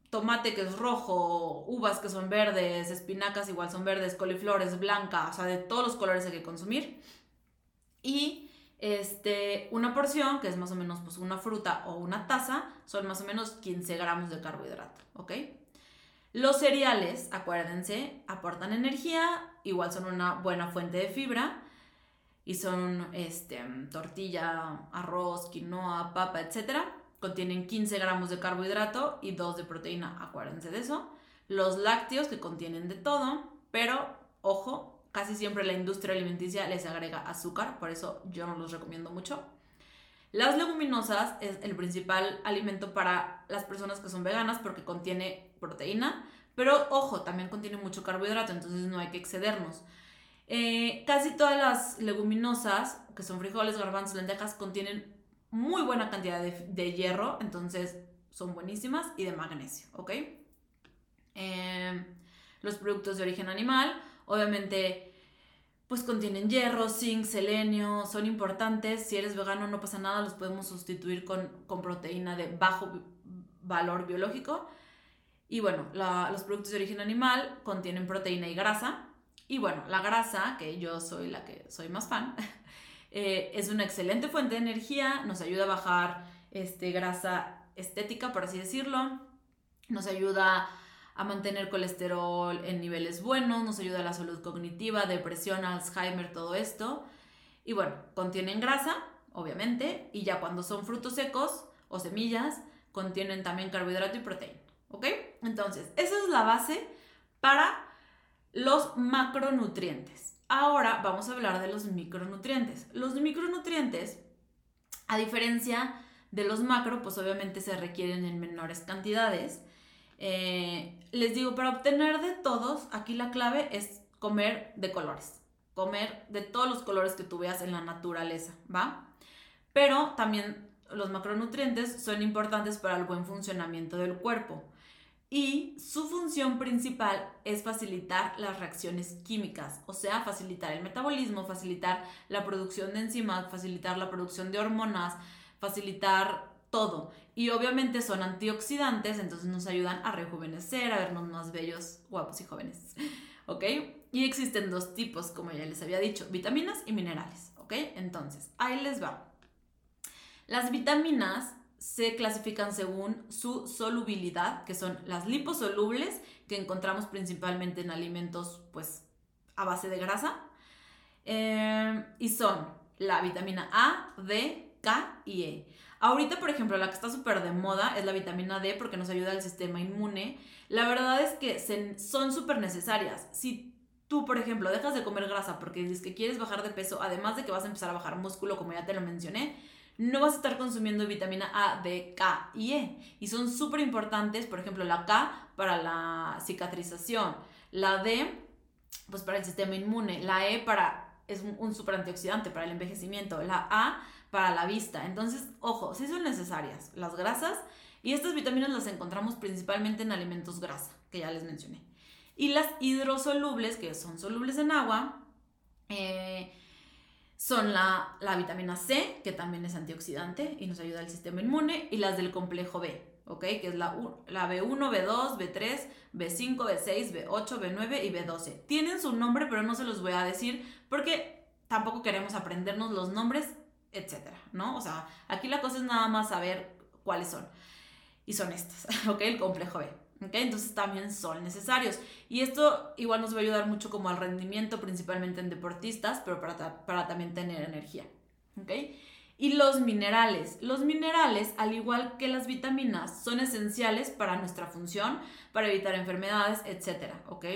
tomate que es rojo, uvas que son verdes, espinacas igual son verdes, coliflores blanca, o sea, de todos los colores hay que consumir. Y este, una porción, que es más o menos pues, una fruta o una taza, son más o menos 15 gramos de carbohidrato, ¿ok? Los cereales, acuérdense, aportan energía, igual son una buena fuente de fibra y son este, tortilla, arroz, quinoa, papa, etc. Contienen 15 gramos de carbohidrato y 2 de proteína, acuérdense de eso. Los lácteos que contienen de todo, pero ojo, casi siempre la industria alimenticia les agrega azúcar, por eso yo no los recomiendo mucho. Las leguminosas es el principal alimento para las personas que son veganas porque contiene proteína, pero ojo, también contiene mucho carbohidrato, entonces no hay que excedernos. Eh, casi todas las leguminosas, que son frijoles, garbanzos, lentejas, contienen muy buena cantidad de, hierro, entonces son buenísimas, y de magnesio, ¿ok? Eh, los productos de origen animal, Obviamente, pues contienen hierro, zinc, selenio, son importantes. Si eres vegano no pasa nada, los podemos sustituir con, proteína de bajo valor biológico. Y bueno, los productos de origen animal contienen proteína y grasa. Y bueno, la grasa, que yo soy la que soy más fan, eh, es una excelente fuente de energía, nos ayuda a bajar este, grasa estética, por así decirlo, nos ayuda a mantener colesterol en niveles buenos, nos ayuda a la salud cognitiva, depresión, Alzheimer, todo esto. Y bueno, contienen grasa, obviamente, y ya cuando son frutos secos o semillas, contienen también carbohidrato y proteína. ¿Ok? Entonces, esa es la base para los macronutrientes. Ahora vamos a hablar de los micronutrientes. Los micronutrientes, a diferencia de los macro, pues obviamente se requieren en menores cantidades eh, les digo, para obtener de todos, aquí la clave es comer de colores. Comer de todos los colores que tú veas en la naturaleza, ¿va? Pero también los macronutrientes son importantes para el buen funcionamiento del cuerpo. Y su función principal es facilitar las reacciones químicas, o sea, facilitar el metabolismo, facilitar la producción de enzimas, facilitar la producción de hormonas, facilitar todo. Y obviamente son antioxidantes, entonces nos ayudan a rejuvenecer, a vernos más bellos, guapos y jóvenes. ¿Ok? Y existen dos tipos, como ya les había dicho, vitaminas y minerales. ¿Ok? Entonces, ahí les va. Las vitaminas se clasifican según su solubilidad, que son las liposolubles, que encontramos principalmente en alimentos, pues, a base de grasa. Eh, y son la vitamina A, D, K y E. Ahorita, por ejemplo, la que está súper de moda es la vitamina D porque nos ayuda al sistema inmune. La verdad es que son súper necesarias. Si tú, por ejemplo, dejas de comer grasa porque dices que quieres bajar de peso, además de que vas a empezar a bajar músculo, como ya te lo mencioné, no vas a estar consumiendo vitamina A, D, K y E. Y son súper importantes, por ejemplo, la K para la cicatrización, la D, pues para el sistema inmune, la E para es un, super antioxidante para el envejecimiento, la A para la vista. Entonces, ojo, sí son necesarias las grasas Y estas vitaminas las encontramos principalmente en alimentos grasa, que ya les mencioné. Y las hidrosolubles, que son solubles en agua, eh, son la, vitamina C, que también es antioxidante y nos ayuda al sistema inmune, y las del complejo B, ¿ok? Que es la, la B1, B2, B3, B5, B6, B8, B9 y B12. Tienen su nombre, pero no se los voy a decir porque tampoco queremos aprendernos los nombres, etcétera, ¿no? O sea, aquí la cosa es nada más saber cuáles son. Y son estas, ¿ok? El complejo B. Entonces también son necesarios. Y esto igual nos va a ayudar mucho como al rendimiento, principalmente en deportistas, pero para, para también tener energía, ¿ok? Y los minerales. Los minerales, al igual que las vitaminas, son esenciales para nuestra función, para evitar enfermedades, etcétera, ¿ok?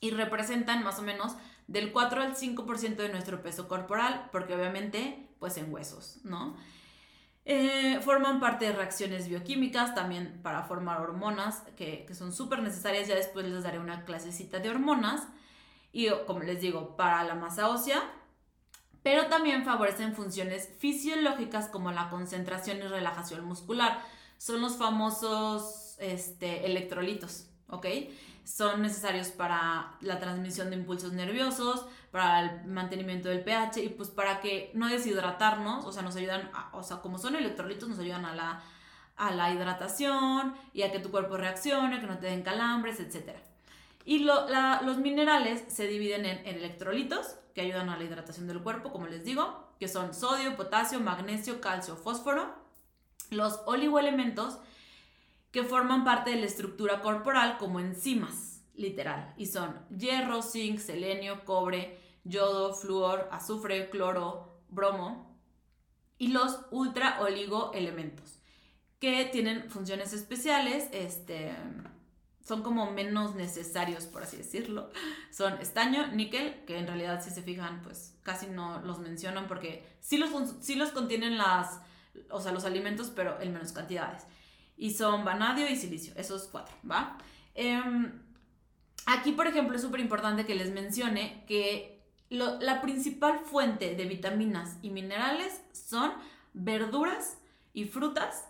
Y representan más o menos del 4 al 5% de nuestro peso corporal, porque obviamente, pues en huesos, ¿no? Eh, forman parte de reacciones bioquímicas, también para formar hormonas, que, son súper necesarias. Ya después les daré una clasecita de hormonas. Y como les digo, para la masa ósea, pero también favorecen funciones fisiológicas como la concentración y relajación muscular. Son los famosos este, electrolitos, ¿ok? Son necesarios para la transmisión de impulsos nerviosos, para el mantenimiento del pH y pues para que no deshidratarnos, o sea, nos ayudan, o sea, como son electrolitos, nos ayudan a la, a la hidratación y a que tu cuerpo reaccione, que no te den calambres, etc. Y los minerales se dividen en electrolitos, que ayudan a la hidratación del cuerpo, como les digo, que son sodio, potasio, magnesio, calcio, fósforo. Los oligoelementos, que forman parte de la estructura corporal como enzimas, literal, y son hierro, zinc, selenio, cobre, yodo, flúor, azufre, cloro, bromo. Y los ultra oligoelementos, que tienen funciones especiales, este, son como menos necesarios, por así decirlo. Son estaño, níquel, que en realidad si se fijan, pues casi no los mencionan porque sí los, sí los contienen las, o sea, los alimentos, pero en menos cantidades. Y son vanadio y silicio, esos cuatro, ¿va? Em, aquí, por ejemplo, es súper importante que les mencione que la principal fuente de vitaminas y minerales son verduras y frutas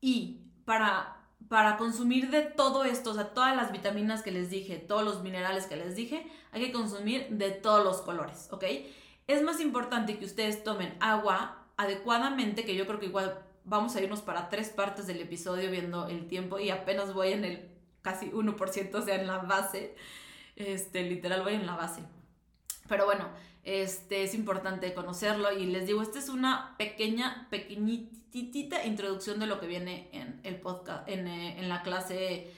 y para para consumir de todo esto, o sea, todas las vitaminas que les dije, todos los minerales que les dije, hay que consumir de todos los colores, ¿ok? Es más importante que ustedes tomen agua adecuadamente, que yo creo que igual vamos a irnos para tres partes del episodio viendo el tiempo y apenas voy en el casi 1%, o sea, en la base, este, literal voy en la base. Pero bueno, este, es importante conocerlo y les digo, esta es una pequeña, pequeñitita introducción de lo que viene en el podcast, en, eh, en la clase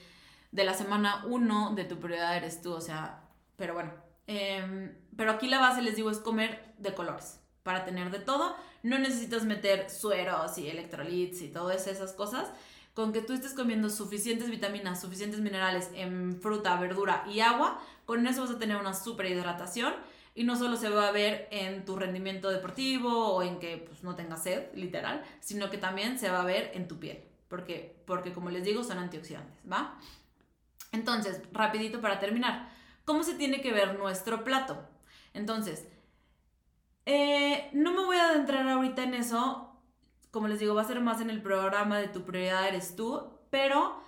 de la semana 1 de tu prioridad eres tú, o sea, pero bueno, em, pero aquí la base les digo es comer de colores para tener de todo, no necesitas meter sueros y electrolitos y todas esas cosas, con que tú estés comiendo suficientes vitaminas, suficientes minerales en fruta, verdura y agua, con eso vas a tener una super hidratación y no solo se va a ver en tu rendimiento deportivo o en que pues, no tengas sed, literal, sino que también se va a ver en tu piel, porque, porque como les digo, son antioxidantes, ¿va? Entonces, rapidito para terminar, ¿cómo se tiene que ver nuestro plato? Entonces, eh, no me voy a adentrar ahorita en eso, como les digo, va a ser más en el programa de tu prioridad eres tú, pero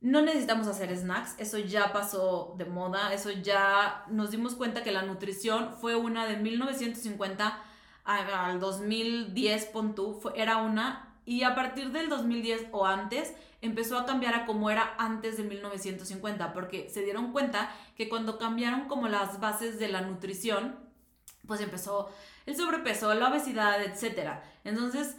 no necesitamos hacer snacks, eso ya pasó de moda, eso ya nos dimos cuenta que la nutrición fue una de 1950 al 2010, pon era una, y a partir del 2010 o antes empezó a cambiar a como era antes de 1950, porque se dieron cuenta que cuando cambiaron como las bases de la nutrición, pues empezó el sobrepeso, la obesidad, etc. Entonces,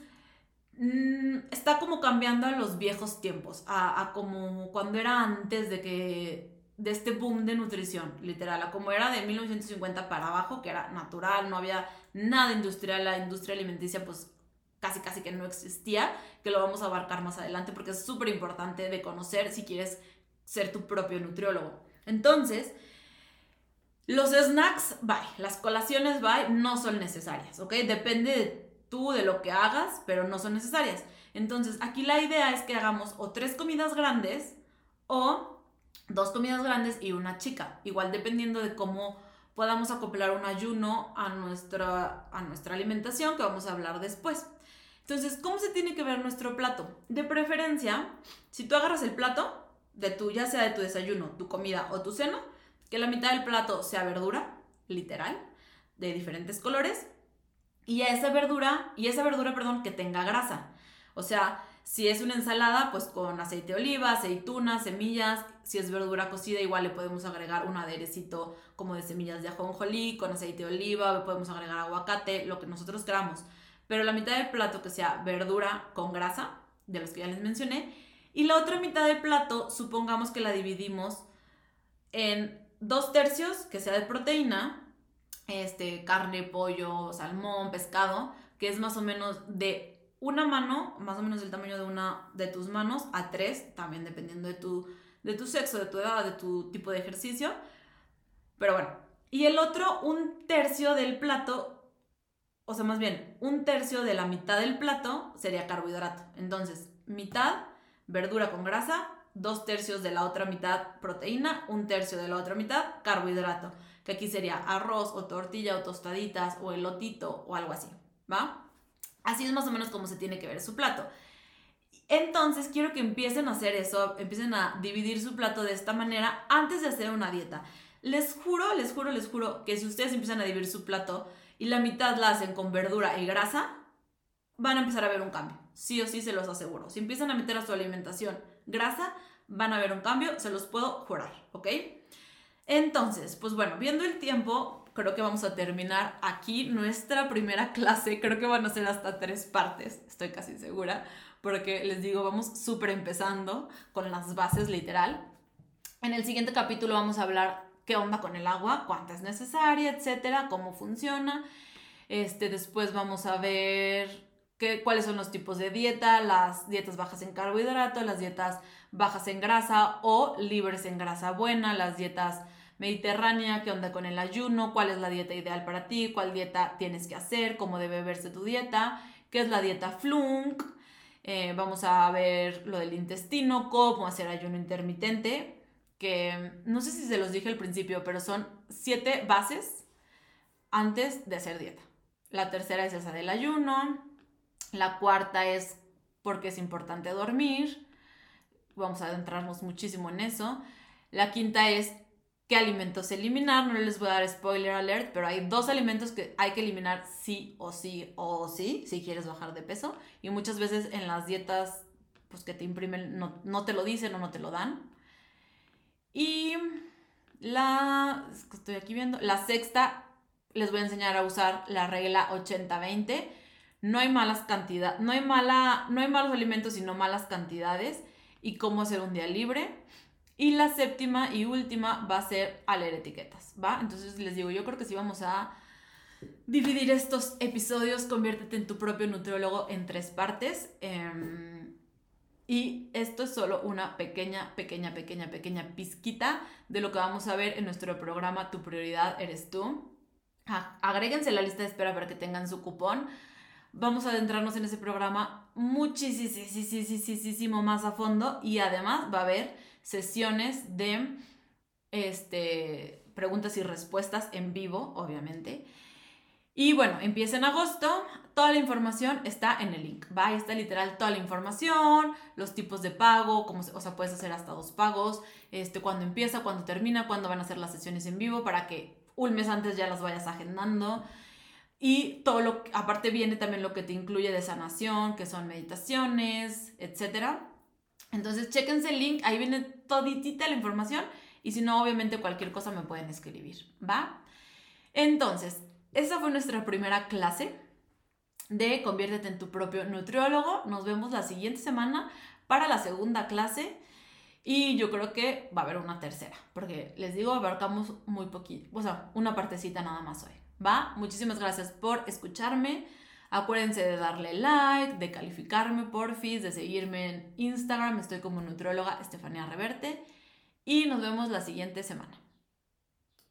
está como cambiando a los viejos tiempos, a, como cuando era antes de que de este boom de nutrición, literal, a como era de 1950 para abajo, que era natural, no había nada industrial, la industria alimenticia pues casi casi que no existía, que lo vamos a abarcar más adelante porque es súper importante de conocer si quieres ser tu propio nutriólogo. Entonces, los snacks, bye, las colaciones, bye, no son necesarias, ¿ok? Depende de tú de lo que hagas, pero no son necesarias. Entonces, aquí la idea es que hagamos o tres comidas grandes o dos comidas grandes y una chica, igual dependiendo de cómo podamos acoplar un ayuno a nuestra, a nuestra alimentación, que vamos a hablar después. Entonces, ¿cómo se tiene que ver nuestro plato? De preferencia, si tú agarras el plato de tu, ya sea de tu desayuno, tu comida o tu cena, que la mitad del plato sea verdura, literal, de diferentes colores, y a esa verdura, y esa verdura, perdón, que tenga grasa. O sea, si es una ensalada, pues con aceite de oliva, aceitunas, semillas. Si es verdura cocida, igual le podemos agregar un aderecito como de semillas de ajonjolí, con aceite de oliva, le podemos agregar aguacate, lo que nosotros queramos. Pero la mitad del plato que sea verdura con grasa, de los que ya les mencioné, y la otra mitad del plato, supongamos que la dividimos en dos tercios, que sea de proteína, este, carne, pollo, salmón, pescado, que es más o menos de una mano, más o menos el tamaño de una de tus manos, a tres, también dependiendo de tu, de tu sexo, de tu edad, de tu tipo de ejercicio. Pero bueno, y el otro, un tercio del plato, o sea, más bien, un tercio de la mitad del plato sería carbohidrato. Entonces, mitad verdura con grasa, dos tercios de la otra mitad proteína, un tercio de la otra mitad carbohidrato, que aquí sería arroz o tortilla o tostaditas o elotito o algo así, ¿va? Así es más o menos como se tiene que ver su plato. Entonces quiero que empiecen a hacer eso, empiecen a dividir su plato de esta manera antes de hacer una dieta. Les juro, les juro, les juro que si ustedes empiezan a dividir su plato y la mitad la hacen con verdura y grasa, van a empezar a ver un cambio. Sí o sí se los aseguro. Si empiezan a meter a su alimentación grasa, van a ver un cambio, se los puedo jurar, ¿ok? Entonces, pues bueno, viendo el tiempo, creo que vamos a terminar aquí nuestra primera clase. Creo que van a ser hasta tres partes, estoy casi segura, porque les digo, vamos súper empezando con las bases literal. En el siguiente capítulo vamos a hablar qué onda con el agua, cuánta es necesaria, etcétera, cómo funciona. Este, después vamos a ver qué, cuáles son los tipos de dieta, las dietas bajas en carbohidrato, las dietas bajas en grasa o libres en grasa buena, las dietas mediterránea, qué onda con el ayuno, cuál es la dieta ideal para ti, cuál dieta tienes que hacer, cómo debe verse tu dieta, qué es la dieta flunk, eh, vamos a ver lo del intestino, cómo hacer ayuno intermitente, que no sé si se los dije al principio, pero son siete bases antes de hacer dieta. La tercera es esa del ayuno, la cuarta es porque es importante dormir, vamos a adentrarnos muchísimo en eso. La quinta es qué alimentos eliminar. No les voy a dar spoiler alert, pero hay dos alimentos que hay que eliminar sí o sí o sí si quieres bajar de peso. Y muchas veces en las dietas pues que te imprimen no, te lo dicen o no te lo dan. Y la, estoy aquí viendo, la sexta les voy a enseñar a usar la regla 80-20. No hay malas cantidades, no hay mala, no hay malos alimentos, sino malas cantidades y cómo hacer un día libre. Y la séptima y última va a ser a leer etiquetas, ¿va? Entonces les digo, yo creo que sí vamos a dividir estos episodios, conviértete en tu propio nutriólogo en tres partes. Em, y esto es solo una pequeña, pequeña, pequeña, pequeña pizquita de lo que vamos a ver en nuestro programa Tu prioridad eres tú. Agréguense la lista de espera para que tengan su cupón. Vamos a adentrarnos en ese programa muchísimo más a fondo y además va a haber sesiones de este, preguntas y respuestas en vivo, obviamente. Y bueno, empieza en agosto. Toda la información está en el link, ¿va? Ahí está literal toda la información, los tipos de pago, cómo o sea, puedes hacer hasta dos pagos, este, cuándo empieza, cuándo termina, cuándo van a ser las sesiones en vivo para que un mes antes ya las vayas agendando. Y todo lo, aparte viene también lo que te incluye de sanación, que son meditaciones, etcétera. Entonces, chéquense el link, ahí viene toditita la información y si no, obviamente cualquier cosa me pueden escribir, ¿va? Entonces, esa fue nuestra primera clase de Conviértete en tu propio nutriólogo. Nos vemos la siguiente semana para la segunda clase y yo creo que va a haber una tercera, porque les digo, abarcamos muy poquito, o sea, una partecita nada más hoy, ¿va? Muchísimas gracias por escucharme. Acuérdense de darle like, de calificarme porfis, de seguirme en Instagram. Estoy como nutrióloga Estefanía Reverte. Y nos vemos la siguiente semana.